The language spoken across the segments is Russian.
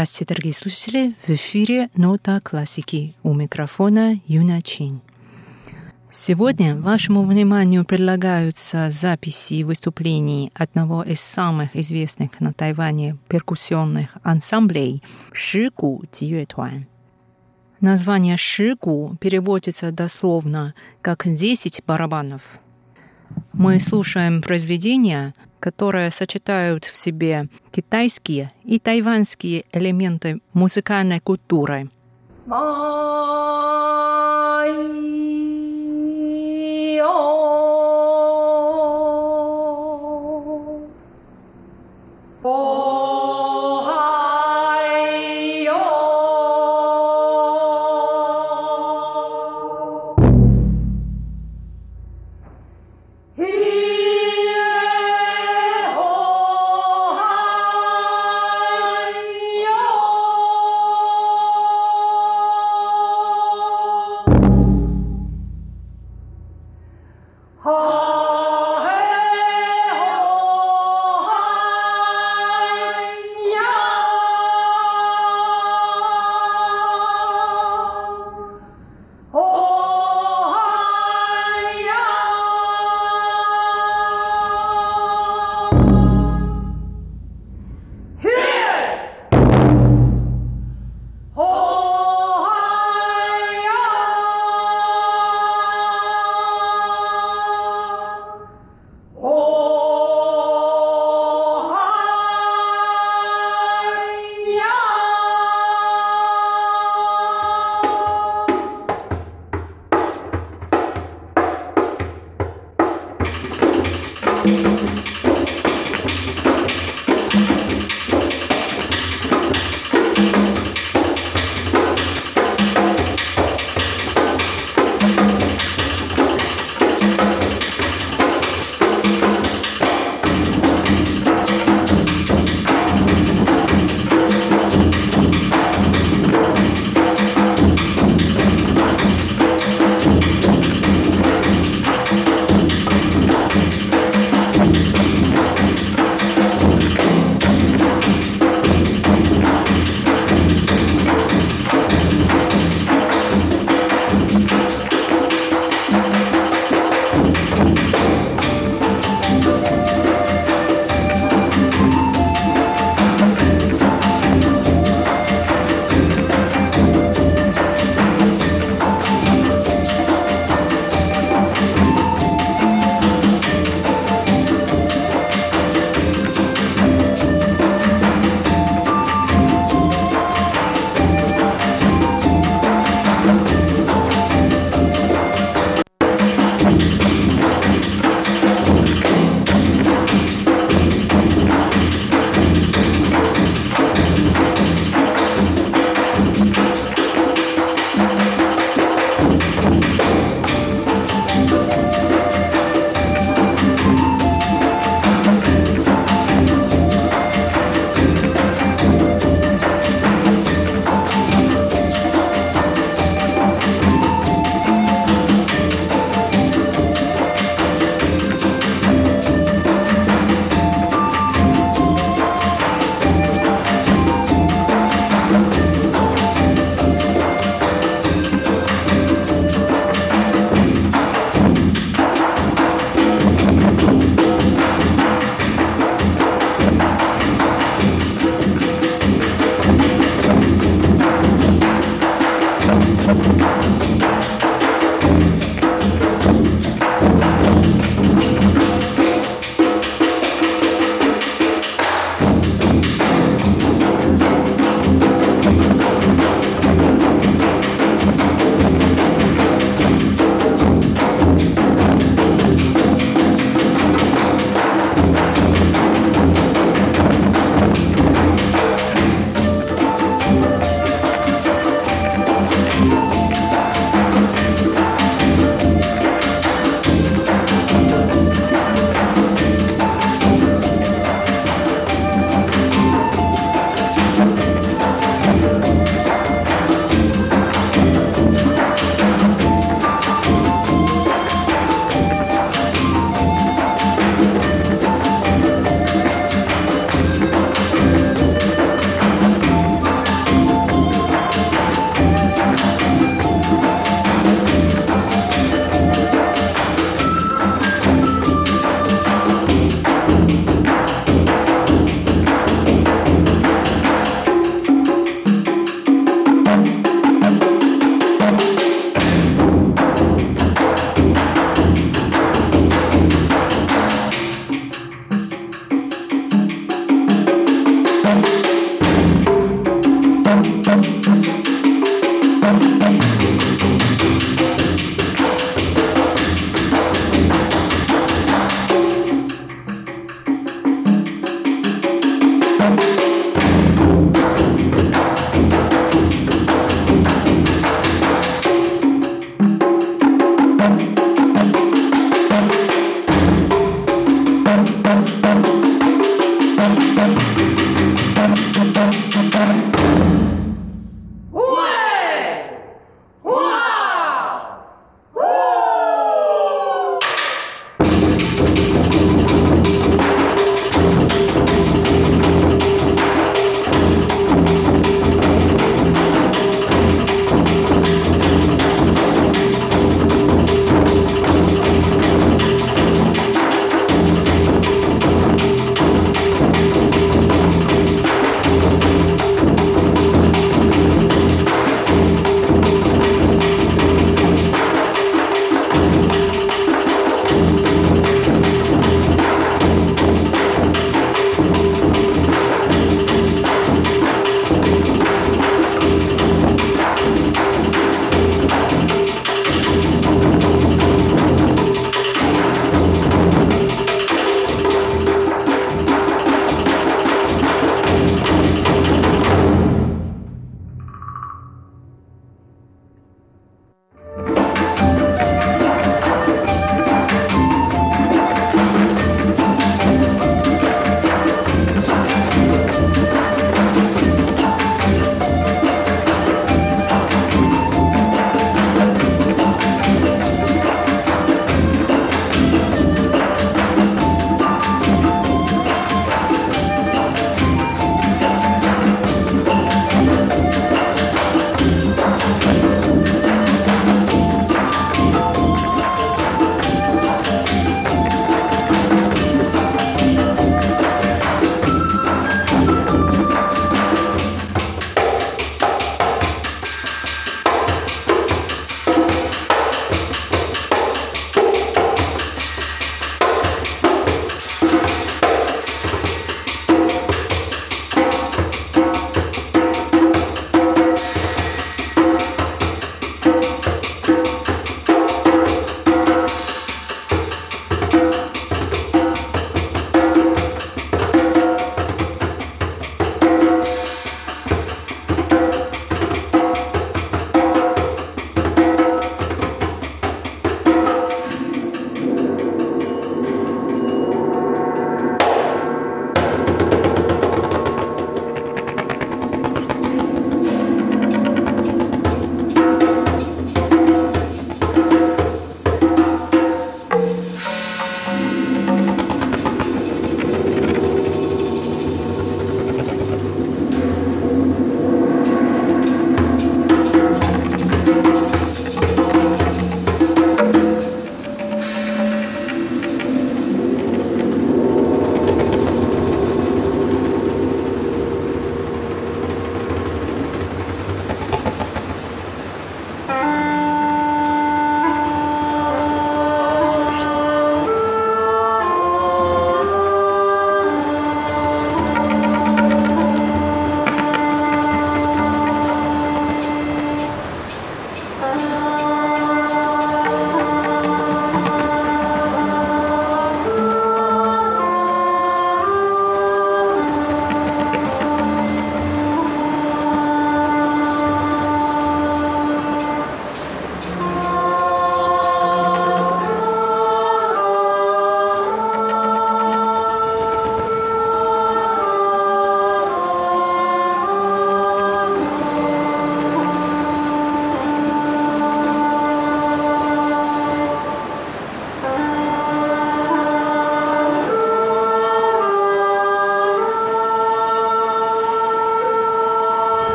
Здравствуйте, дорогие слушатели! В эфире «Нота классики» у микрофона Юна Чин. Сегодня вашему вниманию предлагаются записи выступлений одного из самых известных на Тайване перкуссионных ансамблей Шигу Тиюэтуан. Название Шигу переводится дословно как «десять барабанов». Мы слушаем произведения, которые сочетают в себе китайские и тайваньские элементы музыкальной культуры.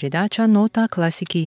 Передача «Нота классики»